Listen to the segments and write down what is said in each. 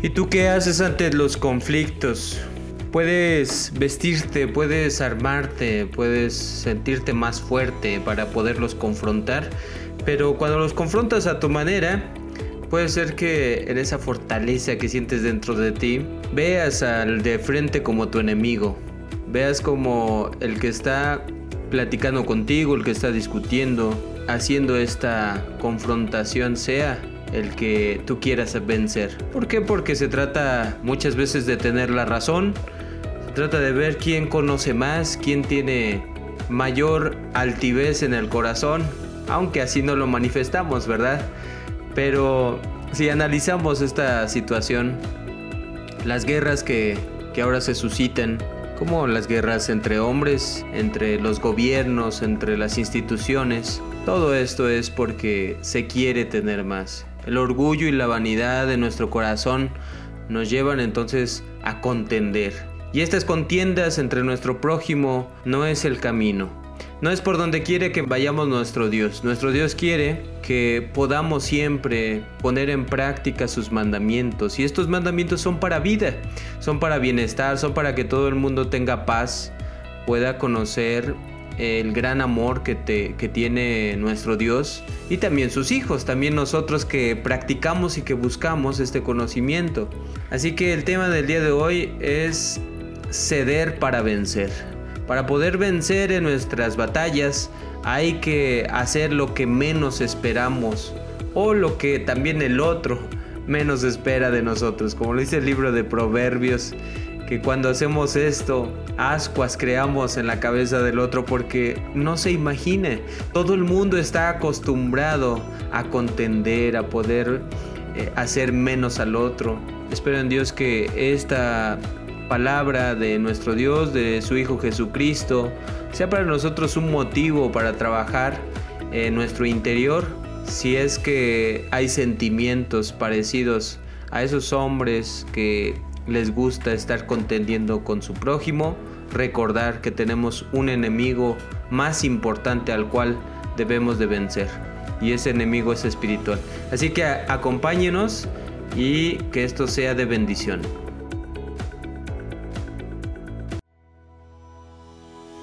¿Y tú qué haces ante los conflictos? Puedes vestirte, puedes armarte, puedes sentirte más fuerte para poderlos confrontar, pero cuando los confrontas a tu manera, puede ser que en esa fortaleza que sientes dentro de ti, veas al de frente como tu enemigo, veas como el que está platicando contigo, el que está discutiendo, haciendo esta confrontación sea el que tú quieras vencer. ¿Por qué? Porque se trata muchas veces de tener la razón, se trata de ver quién conoce más, quién tiene mayor altivez en el corazón, aunque así no lo manifestamos, ¿verdad? Pero si analizamos esta situación, las guerras que, que ahora se suscitan, como las guerras entre hombres, entre los gobiernos, entre las instituciones. Todo esto es porque se quiere tener más. El orgullo y la vanidad de nuestro corazón nos llevan entonces a contender. Y estas contiendas entre nuestro prójimo no es el camino. No es por donde quiere que vayamos nuestro Dios. Nuestro Dios quiere que podamos siempre poner en práctica sus mandamientos. Y estos mandamientos son para vida, son para bienestar, son para que todo el mundo tenga paz, pueda conocer el gran amor que, te, que tiene nuestro Dios y también sus hijos, también nosotros que practicamos y que buscamos este conocimiento. Así que el tema del día de hoy es ceder para vencer. Para poder vencer en nuestras batallas hay que hacer lo que menos esperamos o lo que también el otro menos espera de nosotros. Como lo dice el libro de Proverbios, que cuando hacemos esto, ascuas creamos en la cabeza del otro porque no se imagine. Todo el mundo está acostumbrado a contender, a poder eh, hacer menos al otro. Espero en Dios que esta palabra de nuestro Dios, de su Hijo Jesucristo, sea para nosotros un motivo para trabajar en nuestro interior si es que hay sentimientos parecidos a esos hombres que les gusta estar contendiendo con su prójimo, recordar que tenemos un enemigo más importante al cual debemos de vencer y ese enemigo es espiritual. Así que acompáñenos y que esto sea de bendición.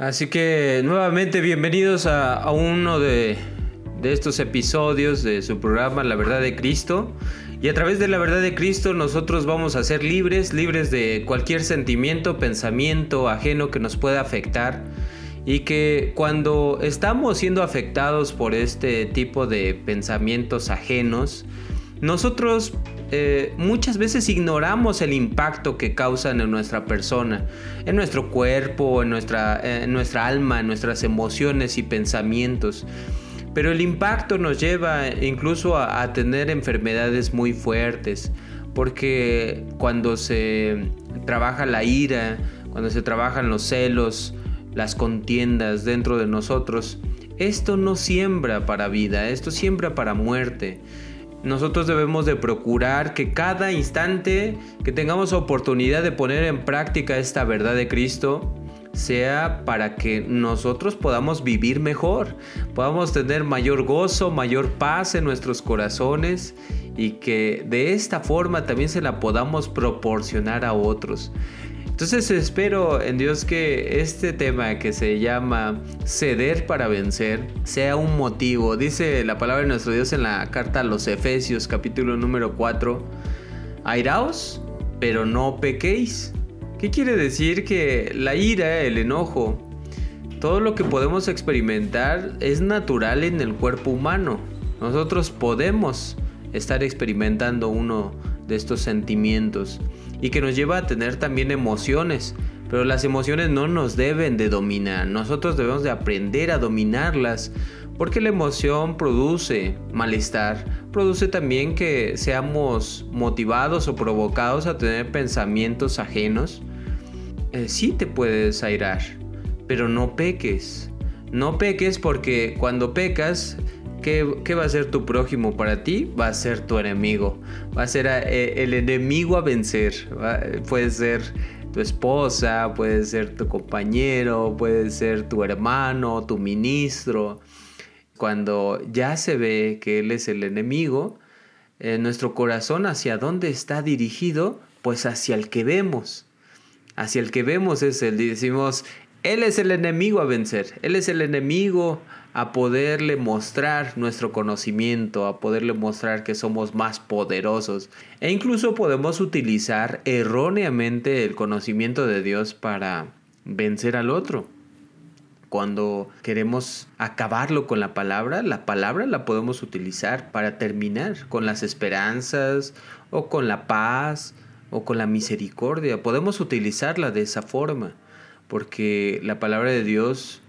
Así que nuevamente bienvenidos a, uno de, estos episodios de su programa La verdad de Cristo. Y a través de la verdad de Cristo nosotros vamos a ser libres, libres de cualquier sentimiento, pensamiento ajeno que nos pueda afectar. Y que cuando estamos siendo afectados por este tipo de pensamientos ajenos, nosotros eh, muchas veces ignoramos el impacto que causan en nuestra persona, en nuestro cuerpo, en nuestra, en nuestra alma, en nuestras emociones y pensamientos. Pero el impacto nos lleva incluso a, a tener enfermedades muy fuertes, porque cuando se trabaja la ira, cuando se trabajan los celos, las contiendas dentro de nosotros, esto no siembra para vida, esto siembra para muerte. Nosotros debemos de procurar que cada instante que tengamos oportunidad de poner en práctica esta verdad de Cristo sea para que nosotros podamos vivir mejor, podamos tener mayor gozo, mayor paz en nuestros corazones y que de esta forma también se la podamos proporcionar a otros. Entonces espero en Dios que este tema que se llama ceder para vencer sea un motivo. Dice la palabra de nuestro Dios en la carta a los Efesios capítulo número 4. Airaos, pero no pequéis. ¿Qué quiere decir? Que la ira, el enojo, todo lo que podemos experimentar es natural en el cuerpo humano. Nosotros podemos estar experimentando uno de estos sentimientos y que nos lleva a tener también emociones. Pero las emociones no nos deben de dominar, nosotros debemos de aprender a dominarlas porque la emoción produce malestar, produce también que seamos motivados o provocados a tener pensamientos ajenos. Eh, sí te puedes airar, pero no peques. No peques porque cuando pecas, ¿qué, va a ser tu prójimo para ti? Va a ser tu enemigo. Va a ser eh, el enemigo a vencer. Puede ser tu esposa, puede ser tu compañero, puede ser tu hermano, tu ministro. Cuando ya se ve que él es el enemigo, eh, nuestro corazón hacia dónde está dirigido, pues hacia el que vemos. Hacia el que vemos es el, decimos, él es el enemigo a vencer, Él es el enemigo a poderle mostrar nuestro conocimiento, a poderle mostrar que somos más poderosos. E incluso podemos utilizar erróneamente el conocimiento de Dios para vencer al otro. Cuando queremos acabarlo con la palabra, la palabra la podemos utilizar para terminar con las esperanzas o con la paz o con la misericordia. Podemos utilizarla de esa forma porque la palabra de Dios,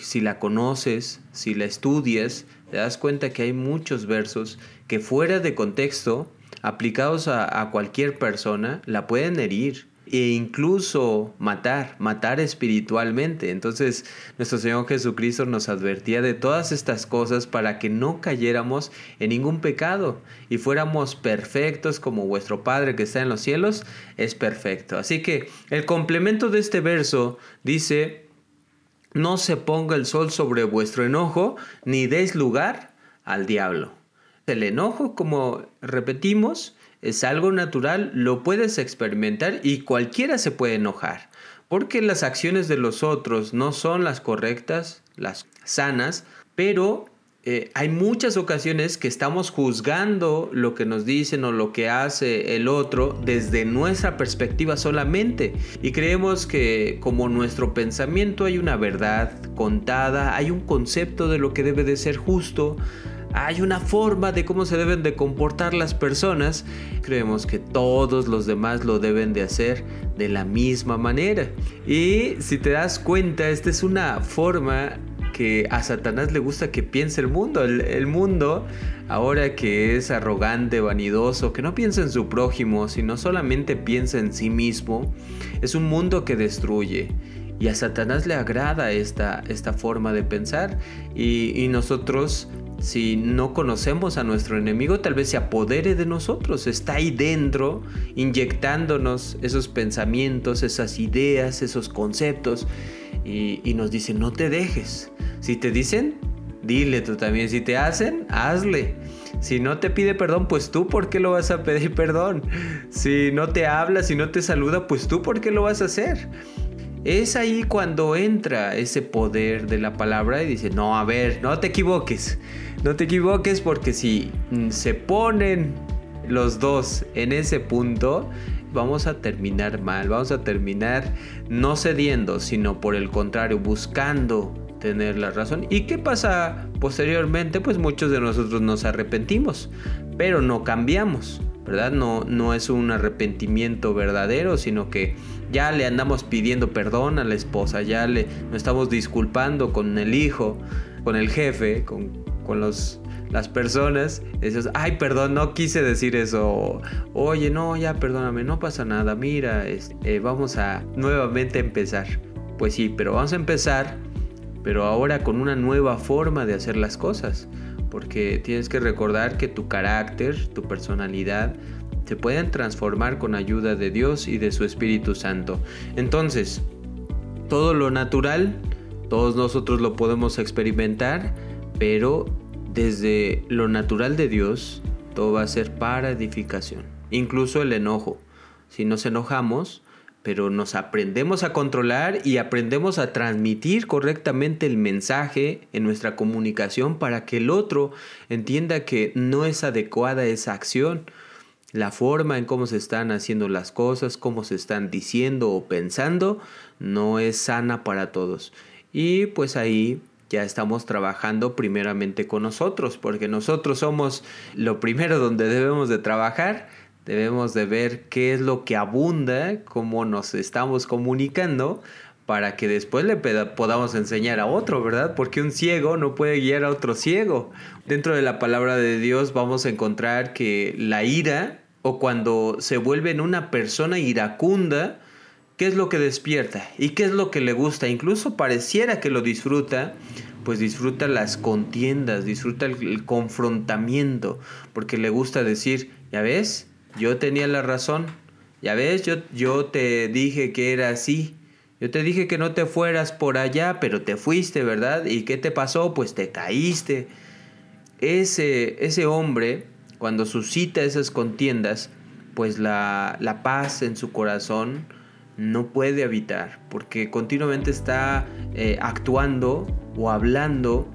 si la conoces, si la estudias, te das cuenta que hay muchos versos que fuera de contexto, aplicados a, a cualquier persona, la pueden herir e incluso matar, matar espiritualmente. Entonces nuestro Señor Jesucristo nos advertía de todas estas cosas para que no cayéramos en ningún pecado y fuéramos perfectos como vuestro Padre que está en los cielos es perfecto. Así que el complemento de este verso dice, no se ponga el sol sobre vuestro enojo, ni deis lugar al diablo. El enojo, como repetimos, es algo natural, lo puedes experimentar y cualquiera se puede enojar, porque las acciones de los otros no son las correctas, las sanas, pero eh, hay muchas ocasiones que estamos juzgando lo que nos dicen o lo que hace el otro desde nuestra perspectiva solamente y creemos que como nuestro pensamiento hay una verdad contada, hay un concepto de lo que debe de ser justo, hay una forma de cómo se deben de comportar las personas, creemos que todos los demás lo deben de hacer de la misma manera. Y si te das cuenta, esta es una forma que a Satanás le gusta que piense el mundo. El, mundo, ahora que es arrogante, vanidoso, que no piensa en su prójimo, sino solamente piensa en sí mismo, es un mundo que destruye. Y a Satanás le agrada esta, esta forma de pensar y, y nosotros si no conocemos a nuestro enemigo, tal vez se apodere de nosotros, está ahí dentro, inyectándonos esos pensamientos, esas ideas, esos conceptos, y, nos dice, no te dejes. Si te dicen, dile tú también. Si te hacen, hazle. Si no te pide perdón, pues tú, ¿por qué lo vas a pedir perdón? Si no te habla, si no te saluda, pues tú, ¿por qué lo vas a hacer? Es ahí cuando entra ese poder de la palabra y dice, no, a ver, no te equivoques, no te equivoques porque si mm, se ponen los dos en ese punto, vamos a terminar mal, vamos a terminar no cediendo, sino por el contrario, buscando tener la razón. ¿Y qué pasa posteriormente? Pues muchos de nosotros nos arrepentimos, pero no cambiamos. ¿verdad? No, no es un arrepentimiento verdadero, sino que ya le andamos pidiendo perdón a la esposa, ya le nos estamos disculpando con el hijo, con el jefe, con, con los, las personas. dices, ay, perdón, no quise decir eso. Oye, no, ya perdóname, no pasa nada. Mira, este, vamos a nuevamente empezar. Pues sí, pero vamos a empezar, pero ahora con una nueva forma de hacer las cosas porque tienes que recordar que tu carácter, tu personalidad, se pueden transformar con ayuda de Dios y de su Espíritu Santo. Entonces, todo lo natural, todos nosotros lo podemos experimentar, pero desde lo natural de Dios, todo va a ser para edificación. Incluso el enojo. Si nos enojamos, pero nos aprendemos a controlar y aprendemos a transmitir correctamente el mensaje en nuestra comunicación para que el otro entienda que no es adecuada esa acción. La forma en cómo se están haciendo las cosas, cómo se están diciendo o pensando, no es sana para todos. Y pues ahí ya estamos trabajando primeramente con nosotros, porque nosotros somos lo primero donde debemos de trabajar Debemos de ver qué es lo que abunda, cómo nos estamos comunicando para que después le podamos enseñar a otro, ¿verdad? Porque un ciego no puede guiar a otro ciego. Dentro de la palabra de Dios vamos a encontrar que la ira o cuando se vuelve en una persona iracunda, ¿qué es lo que despierta? ¿Y qué es lo que le gusta? Incluso pareciera que lo disfruta, pues disfruta las contiendas, disfruta el confrontamiento, porque le gusta decir, ya ves, yo tenía la razón. Ya ves, yo, yo te dije que era así. Yo te dije que no te fueras por allá, pero te fuiste, ¿verdad? ¿Y qué te pasó? Pues te caíste. Ese, ese hombre, cuando suscita esas contiendas, pues la, la paz en su corazón no puede habitar, porque continuamente está eh, actuando o hablando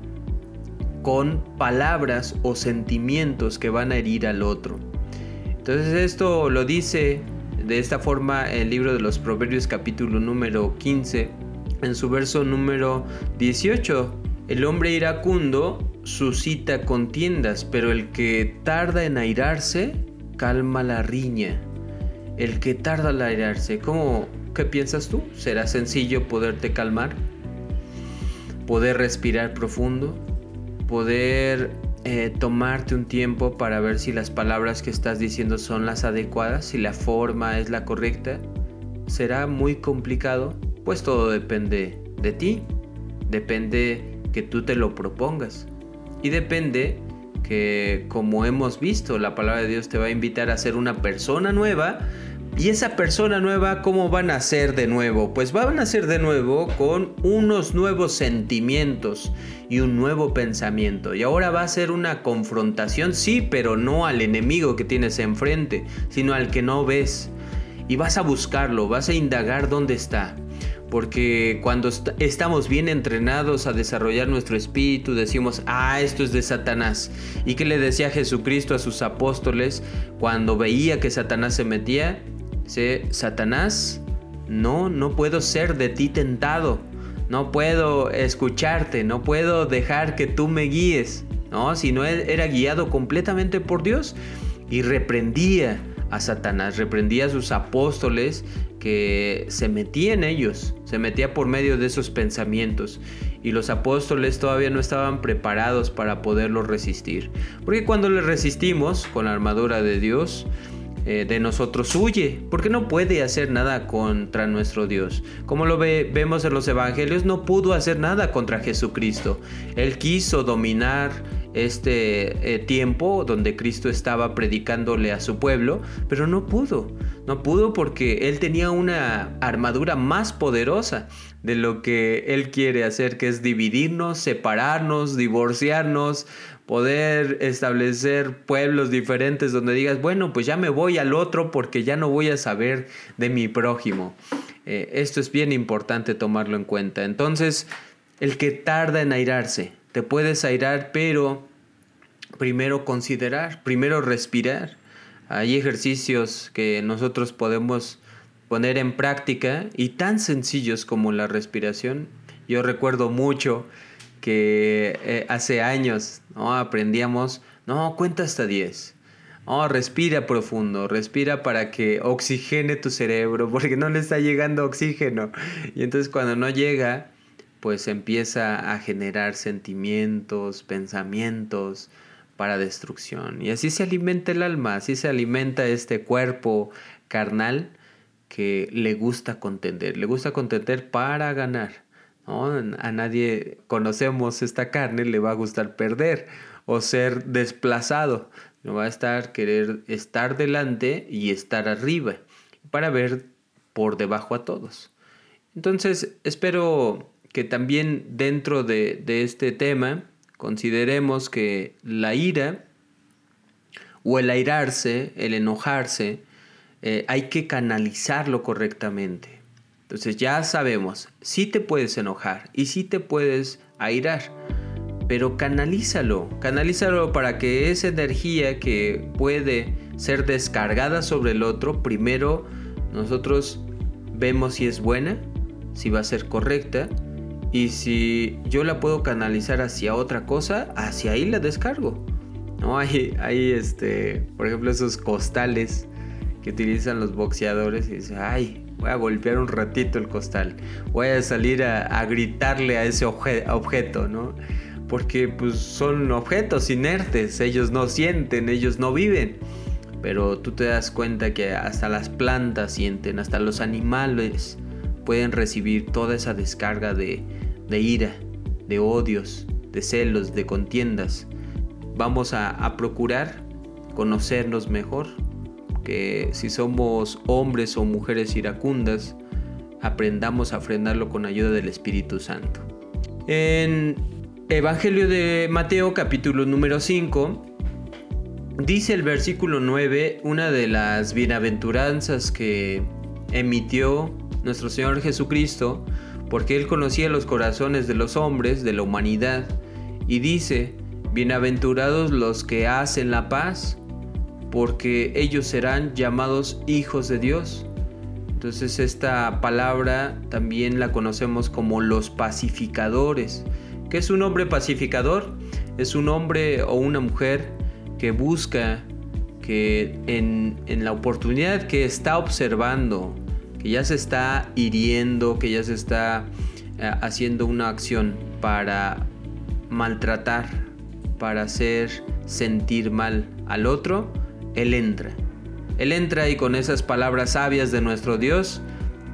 con palabras o sentimientos que van a herir al otro. Entonces esto lo dice de esta forma el libro de los Proverbios capítulo número 15, en su verso número 18. El hombre iracundo suscita contiendas, pero el que tarda en airarse calma la riña. El que tarda en airarse, ¿cómo, ¿qué piensas tú? ¿Será sencillo poderte calmar? ¿Poder respirar profundo? ¿Poder eh, tomarte un tiempo para ver si las palabras que estás diciendo son las adecuadas, si la forma es la correcta. ¿Será muy complicado? Pues todo depende de ti, depende que tú te lo propongas y depende que como hemos visto la palabra de Dios te va a invitar a ser una persona nueva y esa persona nueva, ¿cómo van a ser de nuevo? Pues van a ser de nuevo con unos nuevos sentimientos y un nuevo pensamiento. Y ahora va a ser una confrontación, sí, pero no al enemigo que tienes enfrente, sino al que no ves. Y vas a buscarlo, vas a indagar dónde está. Porque cuando estamos bien entrenados a desarrollar nuestro espíritu, decimos, ah, esto es de Satanás. ¿Y qué le decía Jesucristo a sus apóstoles cuando veía que Satanás se metía? Dice, Satanás, no, no puedo ser de ti tentado. No puedo escucharte, no puedo dejar que tú me guíes. No, si no era guiado completamente por Dios y reprendía a Satanás, reprendía a sus apóstoles se metía en ellos, se metía por medio de esos pensamientos y los apóstoles todavía no estaban preparados para poderlo resistir. Porque cuando le resistimos con la armadura de Dios, eh, de nosotros huye, porque no puede hacer nada contra nuestro Dios. Como lo vemos en los evangelios, no pudo hacer nada contra Jesucristo. Él quiso dominar este eh, tiempo donde Cristo estaba predicándole a su pueblo, pero no pudo. No pudo porque Él tenía una armadura más poderosa de lo que Él quiere hacer, que es dividirnos, separarnos, divorciarnos, poder establecer pueblos diferentes donde digas, bueno, pues ya me voy al otro porque ya no voy a saber de mi prójimo. Eh, esto es bien importante tomarlo en cuenta. Entonces, el que tarda en airarse, te puedes airar, pero primero considerar, primero respirar. Hay ejercicios que nosotros podemos poner en práctica y tan sencillos como la respiración. Yo recuerdo mucho que eh, hace años ¿no? aprendíamos, no, cuenta hasta 10. No, respira profundo, respira para que oxigene tu cerebro, porque no le está llegando oxígeno. Y entonces cuando no llega, pues empieza a generar sentimientos, pensamientos para destrucción. Y así se alimenta el alma, así se alimenta este cuerpo carnal que le gusta contender, le gusta contender para ganar. A nadie conocemos esta carne, le va a gustar perder o ser desplazado. No va a estar querer estar delante y estar arriba para ver por debajo a todos. Entonces, espero que también dentro de, de este tema consideremos que la ira o el airarse, el enojarse, eh, hay que canalizarlo correctamente. Entonces ya sabemos, sí te puedes enojar y sí te puedes airar, pero canalízalo, canalízalo para que esa energía que puede ser descargada sobre el otro, primero nosotros vemos si es buena, si va a ser correcta, y si yo la puedo canalizar hacia otra cosa, hacia ahí la descargo. ¿No? Hay, hay este, por ejemplo, esos costales que utilizan los boxeadores y dicen, ay, voy a golpear un ratito el costal, voy a salir a, gritarle a ese objeto, ¿no? Porque pues son objetos inertes, ellos no sienten, ellos no viven. Pero tú te das cuenta que hasta las plantas sienten, hasta los animales pueden recibir toda esa descarga de, de ira, de odios, de celos, de contiendas. Vamos a, procurar conocernos mejor, que si somos hombres o mujeres iracundas, aprendamos a frenarlo con ayuda del Espíritu Santo. En Evangelio de Mateo capítulo número 5, dice el versículo 9 una de las bienaventuranzas que emitió nuestro Señor Jesucristo, porque Él conocía los corazones de los hombres, de la humanidad, y dice, bienaventurados los que hacen la paz, porque ellos serán llamados hijos de Dios. Entonces esta palabra también la conocemos como los pacificadores. ¿Qué es un hombre pacificador? Es un hombre o una mujer que busca que en, la oportunidad que está observando, que ya se está hiriendo, que ya se está eh, haciendo una acción para maltratar, para hacer sentir mal al otro, él entra. Él entra y con esas palabras sabias de nuestro Dios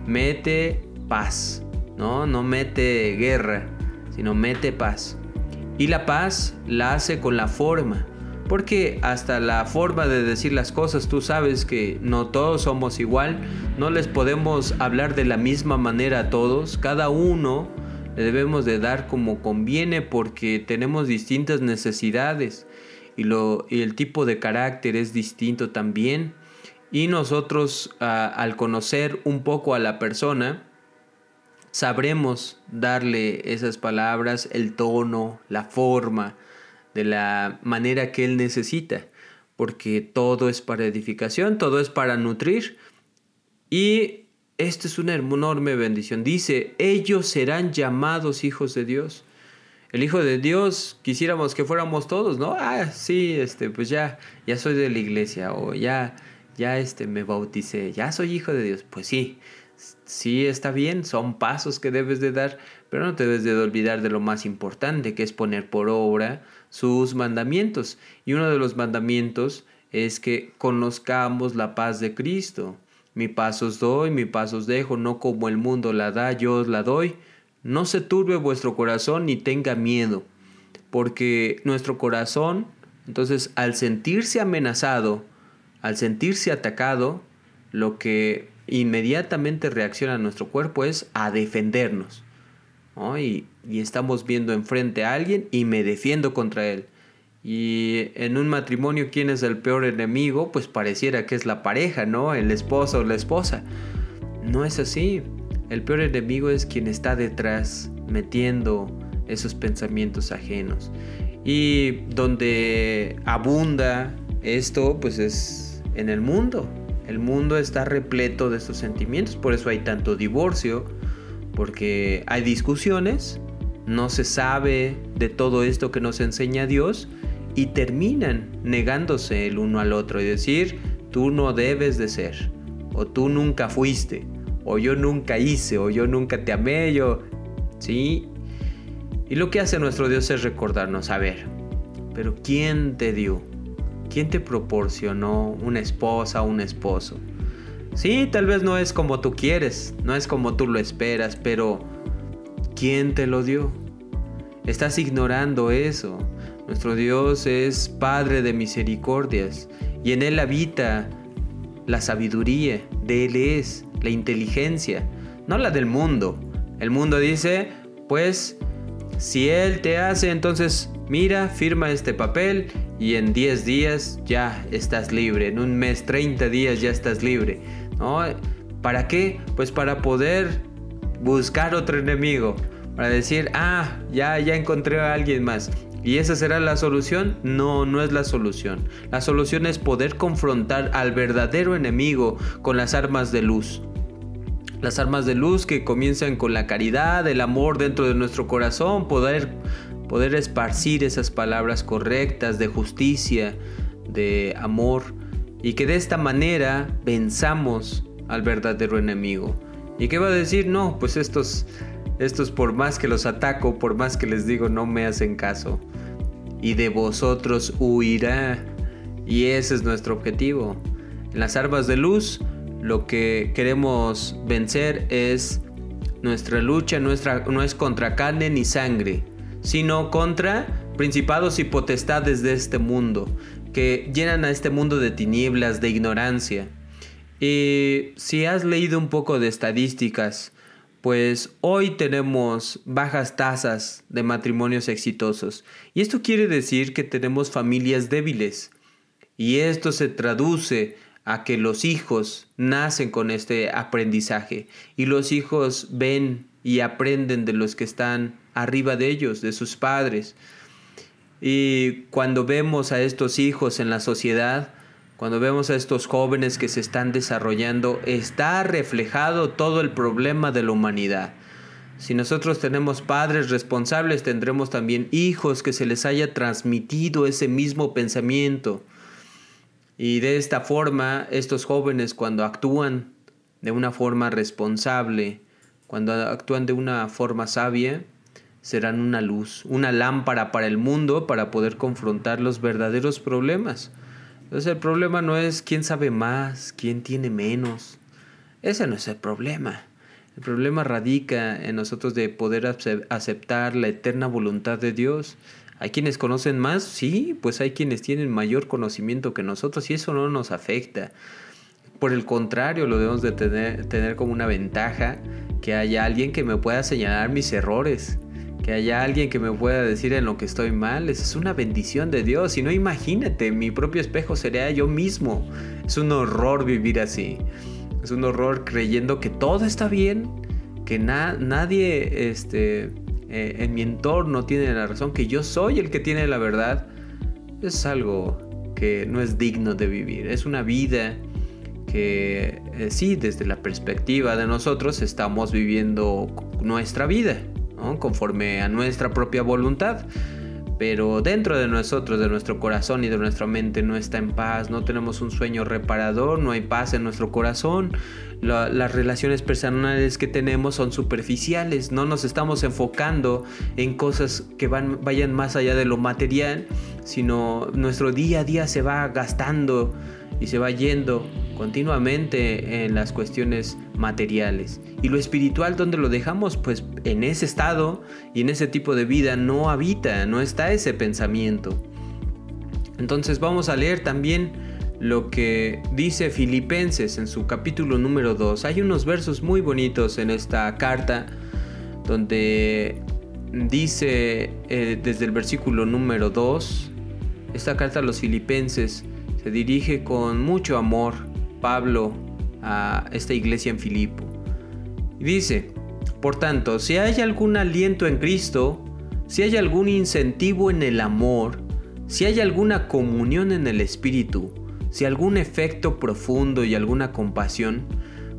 mete paz, ¿no? No mete guerra, sino mete paz. Y la paz la hace con la forma, porque hasta la forma de decir las cosas, tú sabes que no todos somos igual, no les podemos hablar de la misma manera a todos, cada uno le debemos de dar como conviene porque tenemos distintas necesidades y, el tipo de carácter es distinto también. Y nosotros al conocer un poco a la persona, sabremos darle esas palabras, el tono, la forma, de la manera que él necesita. Porque todo es para edificación, todo es para nutrir. Y esto es una enorme bendición. Dice, ellos serán llamados hijos de Dios el Hijo de Dios, quisiéramos que fuéramos todos, ¿no? Ah, sí, este, pues ya, ya soy de la iglesia, o ya, ya este, me bauticé, ya soy hijo de Dios. Pues sí, sí está bien, son pasos que debes de dar, pero no te debes de olvidar de lo más importante, que es poner por obra sus mandamientos. Y uno de los mandamientos es que conozcamos la paz de Cristo. Mi paz os doy, mi paz os dejo, no como el mundo la da, yo os la doy. No se turbe vuestro corazón ni tenga miedo, porque nuestro corazón, entonces al sentirse amenazado, al sentirse atacado, lo que inmediatamente reacciona nuestro cuerpo es a defendernos. Y, y, estamos viendo enfrente a alguien y me defiendo contra él. Y en un matrimonio, ¿quién es el peor enemigo? Pues pareciera que es la pareja, ¿no? El esposo o la esposa. No es así. El peor enemigo es quien está detrás, metiendo esos pensamientos ajenos. Y donde abunda esto, pues es en el mundo. El mundo está repleto de estos sentimientos, por eso hay tanto divorcio, porque hay discusiones, no se sabe de todo esto que nos enseña Dios y terminan negándose el uno al otro y decir, tú no debes de ser, o tú nunca fuiste, o yo nunca hice, o yo nunca te amé, yo... ¿Sí? Y lo que hace nuestro Dios es recordarnos, a ver, pero ¿quién te dio? ¿Quién te proporcionó una esposa o un esposo? Sí, tal vez no es como tú quieres, no es como tú lo esperas, pero ¿quién te lo dio? Estás ignorando eso. Nuestro Dios es Padre de misericordias y en Él habita la sabiduría, de Él es la inteligencia, no la del mundo. El mundo dice, pues, si Él te hace, entonces mira, firma este papel y en 10 días ya estás libre, en un mes, 30 días ya estás libre. ¿no? ¿Para qué? Pues para poder buscar otro enemigo, para decir, ah, ya, ya encontré a alguien más. ¿Y esa será la solución? No, no es la solución. La solución es poder confrontar al verdadero enemigo con las armas de luz. Las armas de luz que comienzan con la caridad, el amor dentro de nuestro corazón, poder poder esparcir esas palabras correctas de justicia, de amor, y que de esta manera venzamos al verdadero enemigo. ¿Y qué va a decir? No, pues estos, estos por más que los ataco, por más que les digo, no me hacen caso. Y de vosotros huirá. Y ese es nuestro objetivo. En las armas de luz, lo que queremos vencer es nuestra lucha nuestra, no es contra carne ni sangre, sino contra principados y potestades de este mundo, que llenan a este mundo de tinieblas, de ignorancia. Y si has leído un poco de estadísticas, pues hoy tenemos bajas tasas de matrimonios exitosos. Y esto quiere decir que tenemos familias débiles. Y esto se traduce a que los hijos nacen con este aprendizaje. Y los hijos ven y aprenden de los que están arriba de ellos, de sus padres. Y cuando vemos a estos hijos en la sociedad, cuando vemos a estos jóvenes que se están desarrollando, está reflejado todo el problema de la humanidad. Si nosotros tenemos padres responsables, tendremos también hijos que se les haya transmitido ese mismo pensamiento. Y de esta forma, estos jóvenes cuando actúan de una forma responsable, cuando actúan de una forma sabia, serán una luz, una lámpara para el mundo para poder confrontar los verdaderos problemas. Entonces el problema no es quién sabe más, quién tiene menos. Ese no es el problema. El problema radica en nosotros de poder aceptar la eterna voluntad de Dios. Hay quienes conocen más, sí, pues hay quienes tienen mayor conocimiento que nosotros y eso no nos afecta. Por el contrario, lo debemos de tener, tener como una ventaja que haya alguien que me pueda señalar mis errores que haya alguien que me pueda decir en lo que estoy mal, es una bendición de Dios. Y no imagínate, mi propio espejo sería yo mismo. Es un horror vivir así. Es un horror creyendo que todo está bien, que nadie este, eh, en mi entorno tiene la razón, que yo soy el que tiene la verdad. Es algo que no es digno de vivir. Es una vida que eh, sí, desde la perspectiva de nosotros estamos viviendo nuestra vida conforme a nuestra propia voluntad. Pero dentro de nosotros, de nuestro corazón y de nuestra mente no está en paz, no tenemos un sueño reparador, no hay paz en nuestro corazón. las relaciones personales que tenemos son superficiales, no nos estamos enfocando en cosas que van, vayan más allá de lo material, sino nuestro día a día se va gastando y se va yendo continuamente en las cuestiones materiales. Y lo espiritual, donde lo dejamos? Pues en ese estado y en ese tipo de vida no habita, no está ese pensamiento. Entonces vamos a leer también lo que dice Filipenses en su capítulo número 2. Hay unos versos muy bonitos en esta carta donde dice eh, desde el versículo número 2, esta carta a los filipenses se dirige con mucho amor Pablo a esta iglesia en Filipo. Y dice, por tanto, si hay algún aliento en Cristo, si hay algún incentivo en el amor, si hay alguna comunión en el Espíritu, si algún efecto profundo y alguna compasión,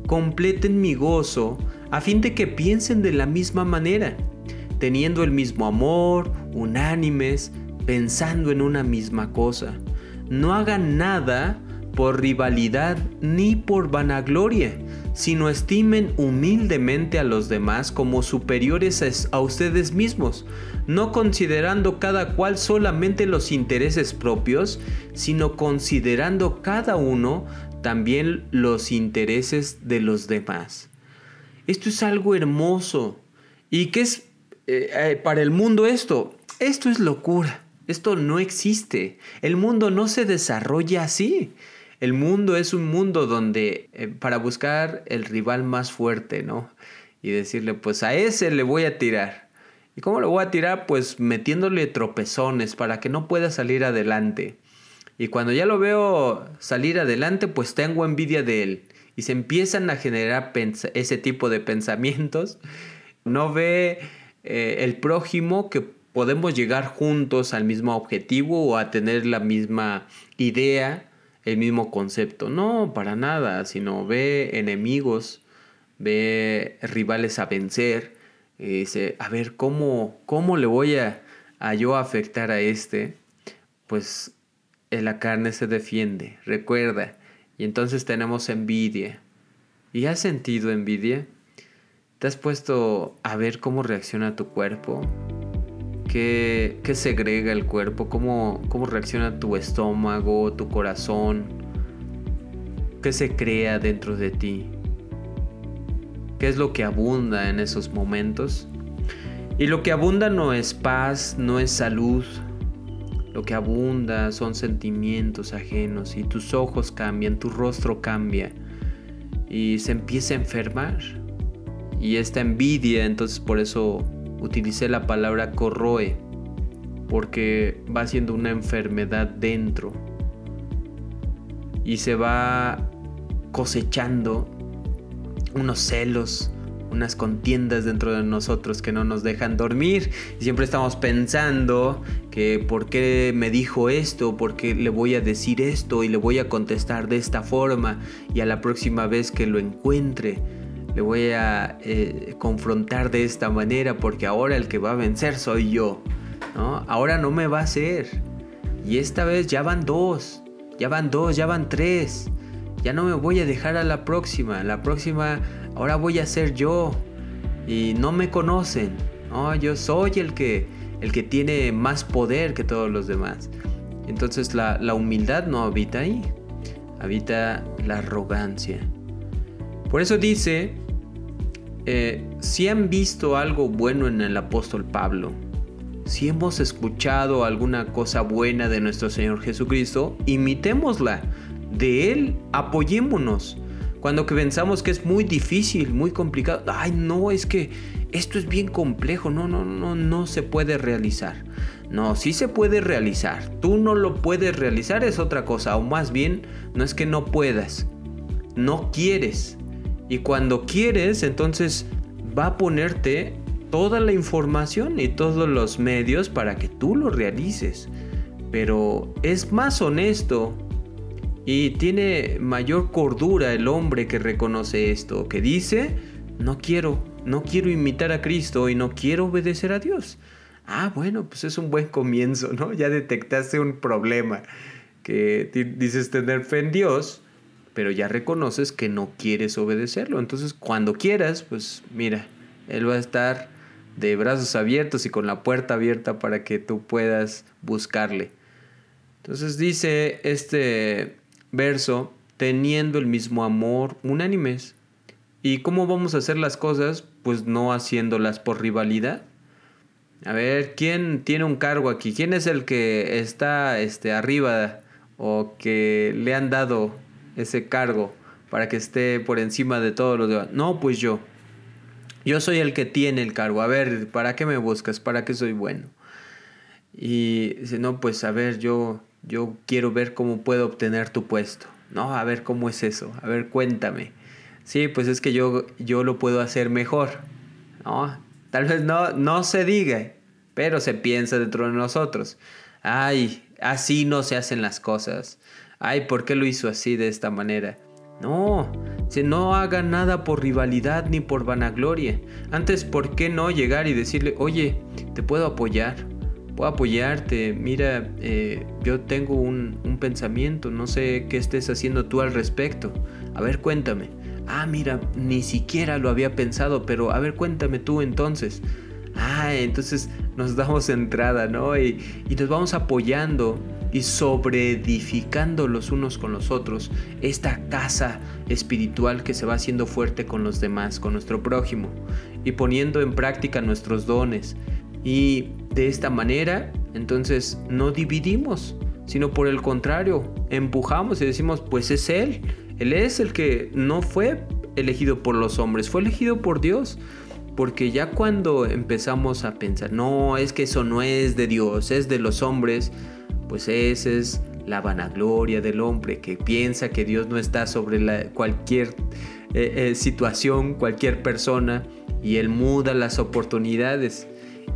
completen mi gozo a fin de que piensen de la misma manera, teniendo el mismo amor, unánimes, pensando en una misma cosa. No hagan nada por rivalidad ni por vanagloria, sino estimen humildemente a los demás como superiores a ustedes mismos, no considerando cada cual solamente los intereses propios, sino considerando cada uno también los intereses de los demás. Esto es algo hermoso. ¿Y qué es eh, eh, para el mundo esto? Esto es locura. Esto no existe. El mundo no se desarrolla así. El mundo es un mundo donde eh, para buscar el rival más fuerte, ¿no? Y decirle, pues a ese le voy a tirar. ¿Y cómo lo voy a tirar? Pues metiéndole tropezones para que no pueda salir adelante. Y cuando ya lo veo salir adelante, pues tengo envidia de él. Y se empiezan a generar ese tipo de pensamientos. No ve eh, el prójimo que podemos llegar juntos al mismo objetivo o a tener la misma idea, el mismo concepto. No, para nada, sino ve enemigos, ve rivales a vencer. Y dice, a ver, ¿cómo, cómo le voy a, a yo afectar a este? Pues en la carne se defiende, recuerda. Y entonces tenemos envidia. ¿Y has sentido envidia? ¿Te has puesto a ver cómo reacciona tu cuerpo? ¿Qué, qué segrega el cuerpo? ¿Cómo, ¿Cómo reacciona tu estómago, tu corazón? ¿Qué se crea dentro de ti? ¿Qué es lo que abunda en esos momentos? Y lo que abunda no es paz, no es salud. Lo que abunda son sentimientos ajenos y tus ojos cambian, tu rostro cambia y se empieza a enfermar y esta envidia, entonces por eso utilicé la palabra corroe, porque va siendo una enfermedad dentro y se va cosechando unos celos, unas contiendas dentro de nosotros que no nos dejan dormir. Y siempre estamos pensando que por qué me dijo esto, por qué le voy a decir esto y le voy a contestar de esta forma y a la próxima vez que lo encuentre le voy a eh, confrontar de esta manera porque ahora el que va a vencer soy yo. ¿no? Ahora no me va a hacer. Y esta vez ya van dos, ya van dos, ya van tres. Ya no me voy a dejar a la próxima. La próxima ahora voy a ser yo. Y no me conocen. ¿no? Yo soy el que, el que tiene más poder que todos los demás. Entonces la, la humildad no habita ahí. Habita la arrogancia. Por eso dice eh, si han visto algo bueno en el apóstol Pablo, si hemos escuchado alguna cosa buena de nuestro Señor Jesucristo, imitémosla. De Él apoyémonos. Cuando que pensamos que es muy difícil, muy complicado, ay no, es que esto es bien complejo, no, no, no, no se puede realizar. No, sí se puede realizar. Tú no lo puedes realizar es otra cosa, o más bien no es que no puedas, no quieres. Y cuando quieres, entonces va a ponerte toda la información y todos los medios para que tú lo realices. Pero es más honesto y tiene mayor cordura el hombre que reconoce esto, que dice, no quiero, no quiero imitar a Cristo y no quiero obedecer a Dios. Ah, bueno, pues es un buen comienzo, ¿no? Ya detectaste un problema que dices tener fe en Dios, pero ya reconoces que no quieres obedecerlo. Entonces, cuando quieras, pues mira, Él va a estar de brazos abiertos y con la puerta abierta para que tú puedas buscarle. Entonces dice este verso, teniendo el mismo amor unánimes. ¿Y cómo vamos a hacer las cosas? Pues no haciéndolas por rivalidad. A ver, ¿quién tiene un cargo aquí? ¿Quién es el que está este, arriba o que le han dado ese cargo para que esté por encima de todos los demás. No, pues yo. Yo soy el que tiene el cargo. A ver, ¿para qué me buscas? ¿Para qué soy bueno? Y dice, no, pues a ver, yo, yo quiero ver cómo puedo obtener tu puesto. No, a ver cómo es eso. A ver, cuéntame. Sí, pues es que yo, yo lo puedo hacer mejor. ¿no? Tal vez no, no se diga, pero se piensa dentro de nosotros. Ay, así no se hacen las cosas ay, ¿por qué lo hizo así de esta manera? No, no haga nada por rivalidad ni por vanagloria. Antes, ¿por qué no llegar y decirle, oye, te puedo apoyar? Puedo apoyarte, mira, eh, yo tengo un, un pensamiento, no sé qué estés haciendo tú al respecto. A ver, cuéntame. Ah, mira, ni siquiera lo había pensado, pero a ver, cuéntame tú entonces. Ah, entonces nos damos entrada, ¿no? Y, y nos vamos apoyando y sobreedificando los unos con los otros esta casa espiritual que se va haciendo fuerte con los demás, con nuestro prójimo y poniendo en práctica nuestros dones. Y de esta manera, entonces no dividimos, sino por el contrario, empujamos y decimos, pues es Él, Él es el que no fue elegido por los hombres, fue elegido por Dios. Porque ya cuando empezamos a pensar, no, es que eso no es de Dios, es de los hombres, pues esa es la vanagloria del hombre que piensa que Dios no está sobre cualquier eh, eh, situación, cualquier persona, y Él muda las oportunidades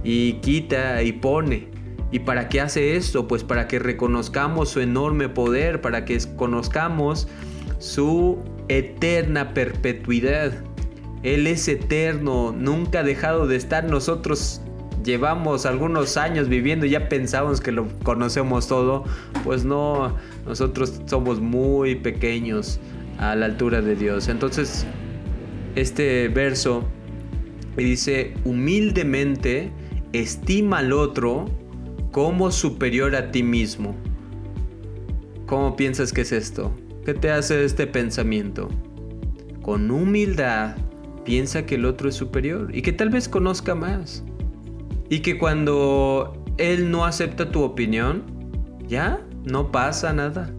y quita y pone. ¿Y para qué hace esto? Pues para que reconozcamos su enorme poder, para que conozcamos su eterna perpetuidad. Él es eterno, nunca ha dejado de estar. Nosotros llevamos algunos años viviendo y ya pensamos que lo conocemos todo. Pues no, nosotros somos muy pequeños a la altura de Dios. Entonces, este verso dice, humildemente estima al otro como superior a ti mismo. ¿Cómo piensas que es esto? ¿Qué te hace este pensamiento? Con humildad piensa que el otro es superior y que tal vez conozca más. Y que cuando él no acepta tu opinión, ya no pasa nada.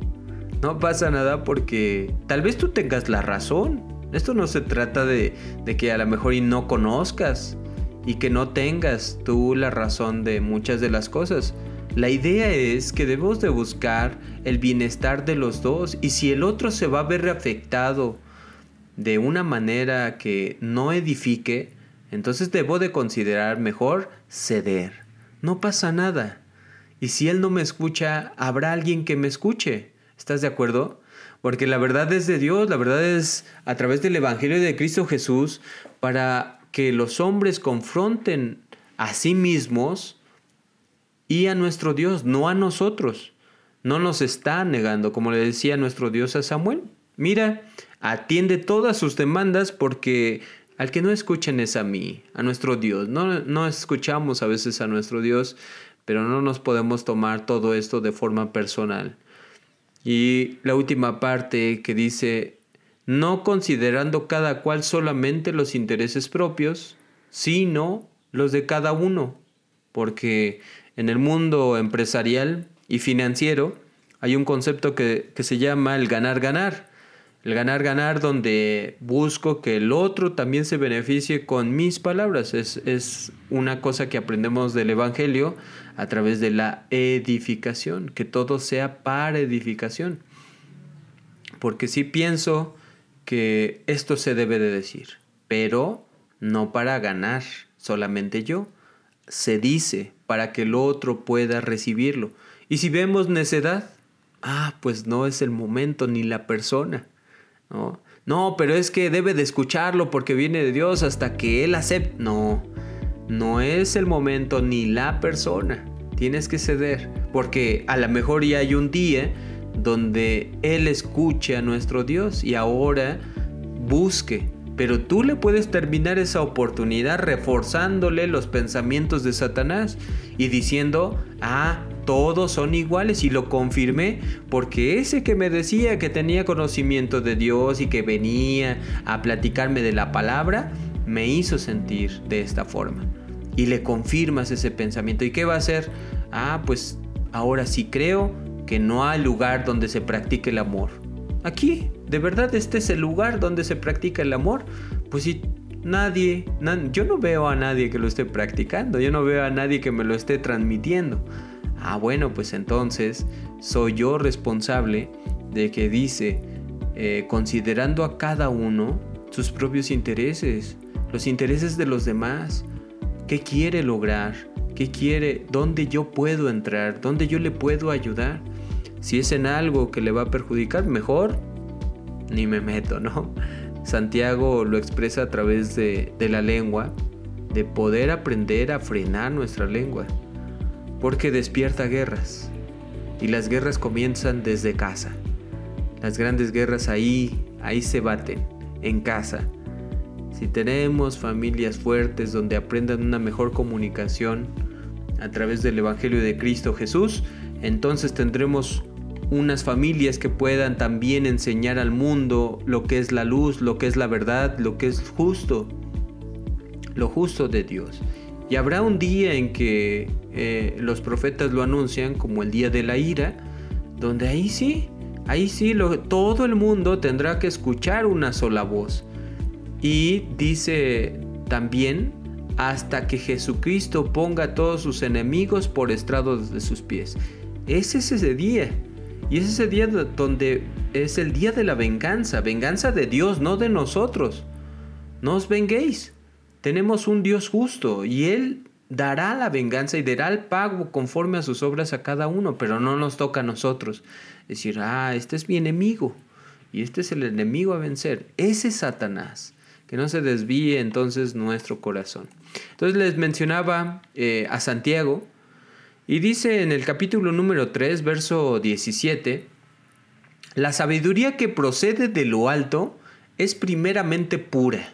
No pasa nada porque tal vez tú tengas la razón. Esto no se trata de, que a lo mejor y no conozcas y que no tengas tú la razón de muchas de las cosas. La idea es que debemos de buscar el bienestar de los dos y si el otro se va a ver afectado de una manera que no edifique, entonces debo de considerar mejor ceder. No pasa nada. Y si él no me escucha, habrá alguien que me escuche. ¿Estás de acuerdo? Porque la verdad es de Dios, la verdad es a través del Evangelio de Cristo Jesús para que los hombres confronten a sí mismos y a nuestro Dios, no a nosotros. No nos está negando, como le decía nuestro Dios a Samuel. Mira, atiende todas sus demandas porque al que no escuchan es a mí, a nuestro Dios. No, no escuchamos a veces a nuestro Dios, pero no nos podemos tomar todo esto de forma personal. Y la última parte que dice, no considerando cada cual solamente los intereses propios, sino los de cada uno, porque en el mundo empresarial y financiero hay un concepto que, se llama el ganar-ganar. El ganar-ganar donde busco que el otro también se beneficie con mis palabras. Es, es, una cosa que aprendemos del Evangelio a través de la edificación, que todo sea para edificación. Porque sí pienso que esto se debe de decir, pero no para ganar solamente yo. Se dice para que el otro pueda recibirlo. Y si vemos necedad, ah, pues no es el momento ni la persona. No, no pero es que debe de escucharlo porque viene de Dios hasta que Él acepte. No, no es el momento ni la persona. Tienes que ceder, porque a lo mejor ya hay un día donde Él escuche a nuestro Dios y ahora busque pero tú le puedes terminar esa oportunidad reforzándole los pensamientos de Satanás y diciendo, ah, todos son iguales y lo confirmé porque ese que me decía que tenía conocimiento de Dios y que venía a platicarme de la palabra, me hizo sentir de esta forma. Y le confirmas ese pensamiento. ¿Y qué va a hacer? Ah, pues ahora sí creo que no hay lugar donde se practique el amor aquí, de verdad este es el lugar donde se practica el amor, pues si nadie, yo no veo a nadie que lo esté practicando, yo no veo a nadie que me lo esté transmitiendo. Ah, bueno, pues entonces soy yo responsable de que dice, eh, considerando a cada uno sus propios intereses, los intereses de los demás, qué quiere lograr, qué quiere, dónde yo puedo entrar, dónde yo le puedo ayudar. Si es en algo que le va a perjudicar, mejor ni me meto, ¿no? Santiago lo expresa a través de, la lengua, de poder aprender a frenar nuestra lengua, porque despierta guerras, y las guerras comienzan desde casa. Las grandes guerras ahí, ahí se baten, en casa. Si tenemos familias fuertes donde aprendan una mejor comunicación a través del Evangelio de Cristo Jesús, entonces tendremos unas familias que puedan también enseñar al mundo lo que es la luz, lo que es la verdad, lo que es justo, lo justo de Dios. Y habrá un día en que eh, los profetas lo anuncian como el día de la ira, donde ahí sí, ahí sí, todo el mundo tendrá que escuchar una sola voz. Y dice también hasta que Jesucristo ponga a todos sus enemigos por estrados de sus pies. Ese es ese día. Y es ese día donde es el día de la venganza, venganza de Dios, no de nosotros. No os venguéis. Tenemos un Dios justo y Él dará la venganza y dará el pago conforme a sus obras a cada uno, pero no nos toca a nosotros. Decir, ah, este es mi enemigo y este es el enemigo a vencer. Ese es Satanás. Que no se desvíe entonces nuestro corazón. Entonces les mencionaba eh, a Santiago y dice en el capítulo número 3, verso 17, la sabiduría que procede de lo alto es primeramente pura.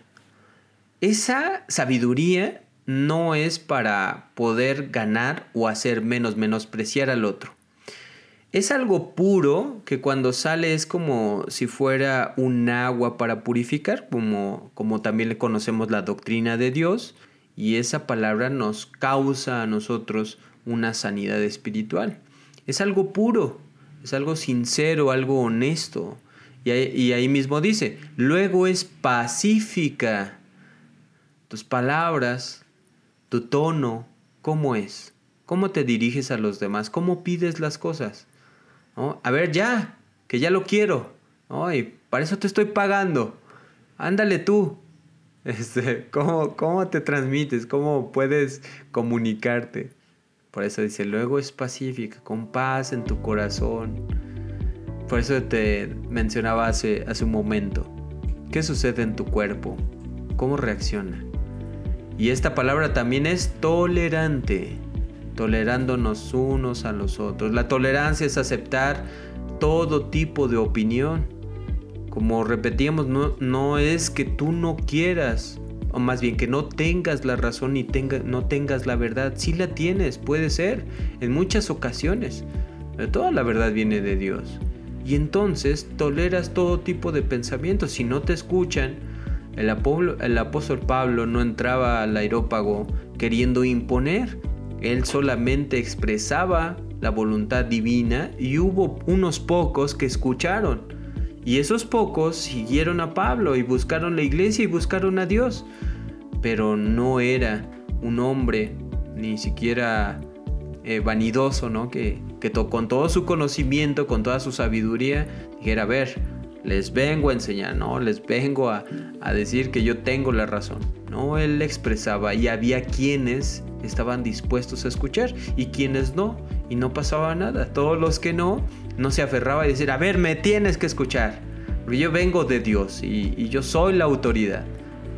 Esa sabiduría no es para poder ganar o hacer menos, menospreciar al otro. Es algo puro que cuando sale es como si fuera un agua para purificar, como, como también le conocemos la doctrina de Dios, y esa palabra nos causa a nosotros una sanidad espiritual. Es algo puro, es algo sincero, algo honesto. Y ahí, y ahí mismo dice, luego es pacífica. Tus palabras tu tono, cómo es, cómo te diriges a los demás, cómo pides las cosas. A ver, ya, que ya lo quiero. Y para eso te estoy pagando. Ándale tú. Este, ¿cómo, ¿Cómo te transmites? ¿Cómo puedes comunicarte? Por eso dice, luego es pacífica, con paz en tu corazón. Por eso te mencionaba hace, hace un momento. ¿Qué sucede en tu cuerpo? ¿Cómo reacciona? Y esta palabra también es tolerante, tolerándonos unos a los otros. La tolerancia es aceptar todo tipo de opinión. Como repetíamos, no, no es que tú no quieras, o más bien que no tengas la razón y no tengas la verdad. Sí la tienes, puede ser, en muchas ocasiones. Toda la verdad viene de Dios. Y entonces toleras todo tipo de pensamientos. Si no te escuchan, el, apóstol Pablo no entraba al aerópago queriendo imponer, él solamente expresaba la voluntad divina y hubo unos pocos que escucharon. Y esos pocos siguieron a Pablo y buscaron la iglesia y buscaron a Dios. Pero no era un hombre ni siquiera eh, vanidoso, ¿no? Que, con todo su conocimiento, con toda su sabiduría, dijera, a ver, les vengo a enseñar, no, les vengo a, decir que yo tengo la razón. No, él expresaba y había quienes estaban dispuestos a escuchar y quienes no, y no pasaba nada. Todos los que no, no se aferraba a decir, a ver, me tienes que escuchar, porque yo vengo de Dios y, yo soy la autoridad.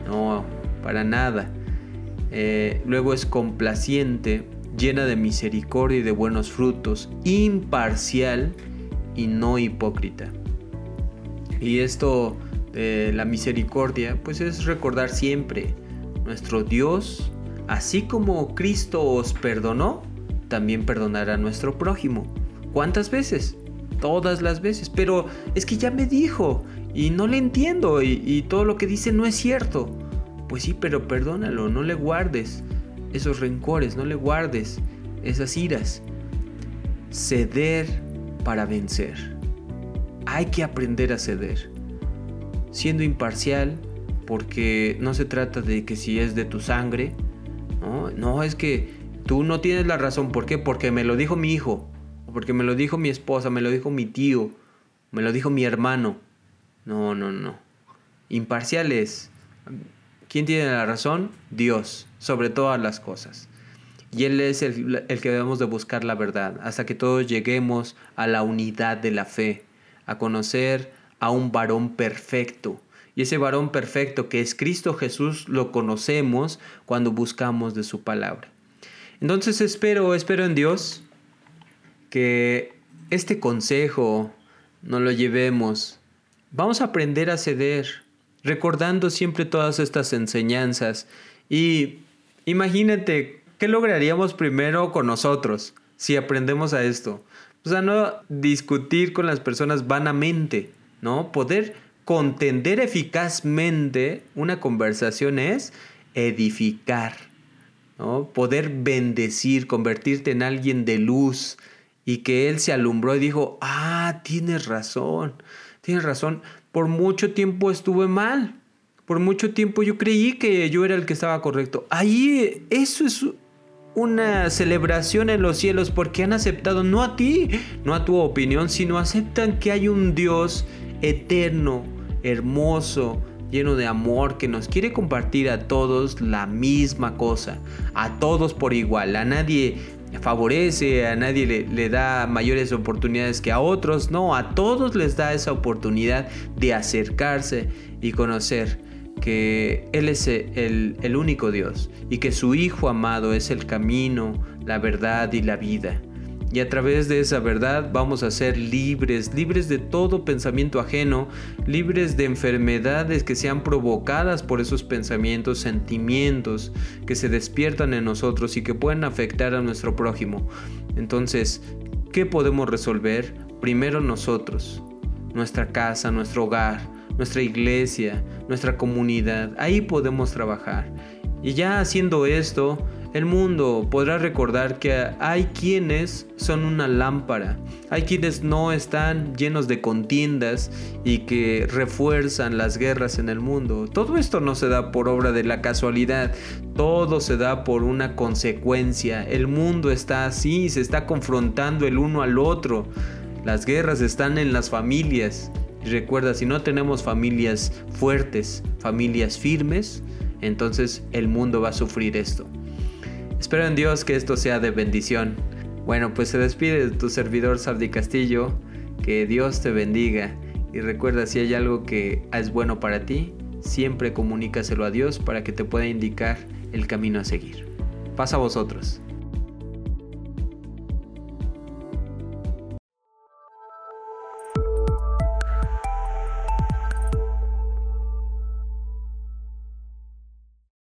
No, para nada. Eh, luego es complaciente, llena de misericordia y de buenos frutos, imparcial y no hipócrita. Y esto de la misericordia, pues es recordar siempre, nuestro Dios, así como Cristo os perdonó, también perdonará a nuestro prójimo. ¿Cuántas veces? Todas las veces. Pero es que ya me dijo y no le entiendo y, y todo lo que dice no es cierto. Pues sí, pero perdónalo, no le guardes esos rencores, no le guardes esas iras. Ceder para vencer hay que aprender a ceder, siendo imparcial, porque no se trata de que si es de tu sangre, no, es que tú no tienes la razón, ¿por qué? Porque me lo dijo mi hijo, porque me lo dijo mi esposa, me lo dijo mi tío, me lo dijo mi hermano. No, no, no. Imparcial es, ¿quién tiene la razón? Dios, sobre todas las cosas. Y Él es el, el que debemos de buscar la verdad, hasta que todos lleguemos a la unidad de la fe a conocer a un varón perfecto. Y ese varón perfecto que es Cristo Jesús lo conocemos cuando buscamos de su palabra. Entonces espero, espero en Dios que este consejo no lo llevemos. Vamos a aprender a ceder, recordando siempre todas estas enseñanzas. Y imagínate, ¿qué lograríamos primero con nosotros si aprendemos a esto? O sea, no discutir con las personas vanamente, ¿no? Poder contender eficazmente una conversación es edificar, ¿no? Poder bendecir, convertirte en alguien de luz y que él se alumbró y dijo, ah, tienes razón, tienes razón, por mucho tiempo estuve mal, Por mucho tiempo yo creí que yo era el que estaba correcto. Ahí eso es una celebración en los cielos porque han aceptado no a ti, no a tu opinión, sino aceptan que hay un Dios eterno, hermoso, lleno de amor, que nos quiere compartir a todos la misma cosa, a todos por igual, a nadie favorece, a nadie le, da mayores oportunidades que a otros, no, a todos les da esa oportunidad de acercarse y conocer que Él es el, el único Dios y que su Hijo amado es el camino, la verdad y la vida. Y a través de esa verdad vamos a ser libres, libres de todo pensamiento ajeno, libres de enfermedades que sean provocadas por esos pensamientos, sentimientos que se despiertan en nosotros y que pueden afectar a nuestro prójimo. Entonces, ¿qué podemos resolver? Primero nosotros, nuestra casa, nuestro hogar, nuestra iglesia, nuestra comunidad. Ahí podemos trabajar. Y ya haciendo esto, el mundo podrá recordar que hay quienes son una lámpara, hay quienes no están llenos de contiendas y que refuerzan las guerras en el mundo. Todo esto no se da por obra de la casualidad, todo se da por una consecuencia. El mundo está así, se está confrontando el uno al otro. Las guerras están en las familias. Y recuerda, si no tenemos familias fuertes, familias firmes, entonces el mundo va a sufrir esto. Espero en Dios que esto sea de bendición. Bueno, pues se despide de tu servidor Sabdi Castillo. Que Dios te bendiga. Y recuerda, si hay algo que es bueno para ti, siempre comunícaselo a Dios para que te pueda indicar el camino a seguir. Pasa a vosotros.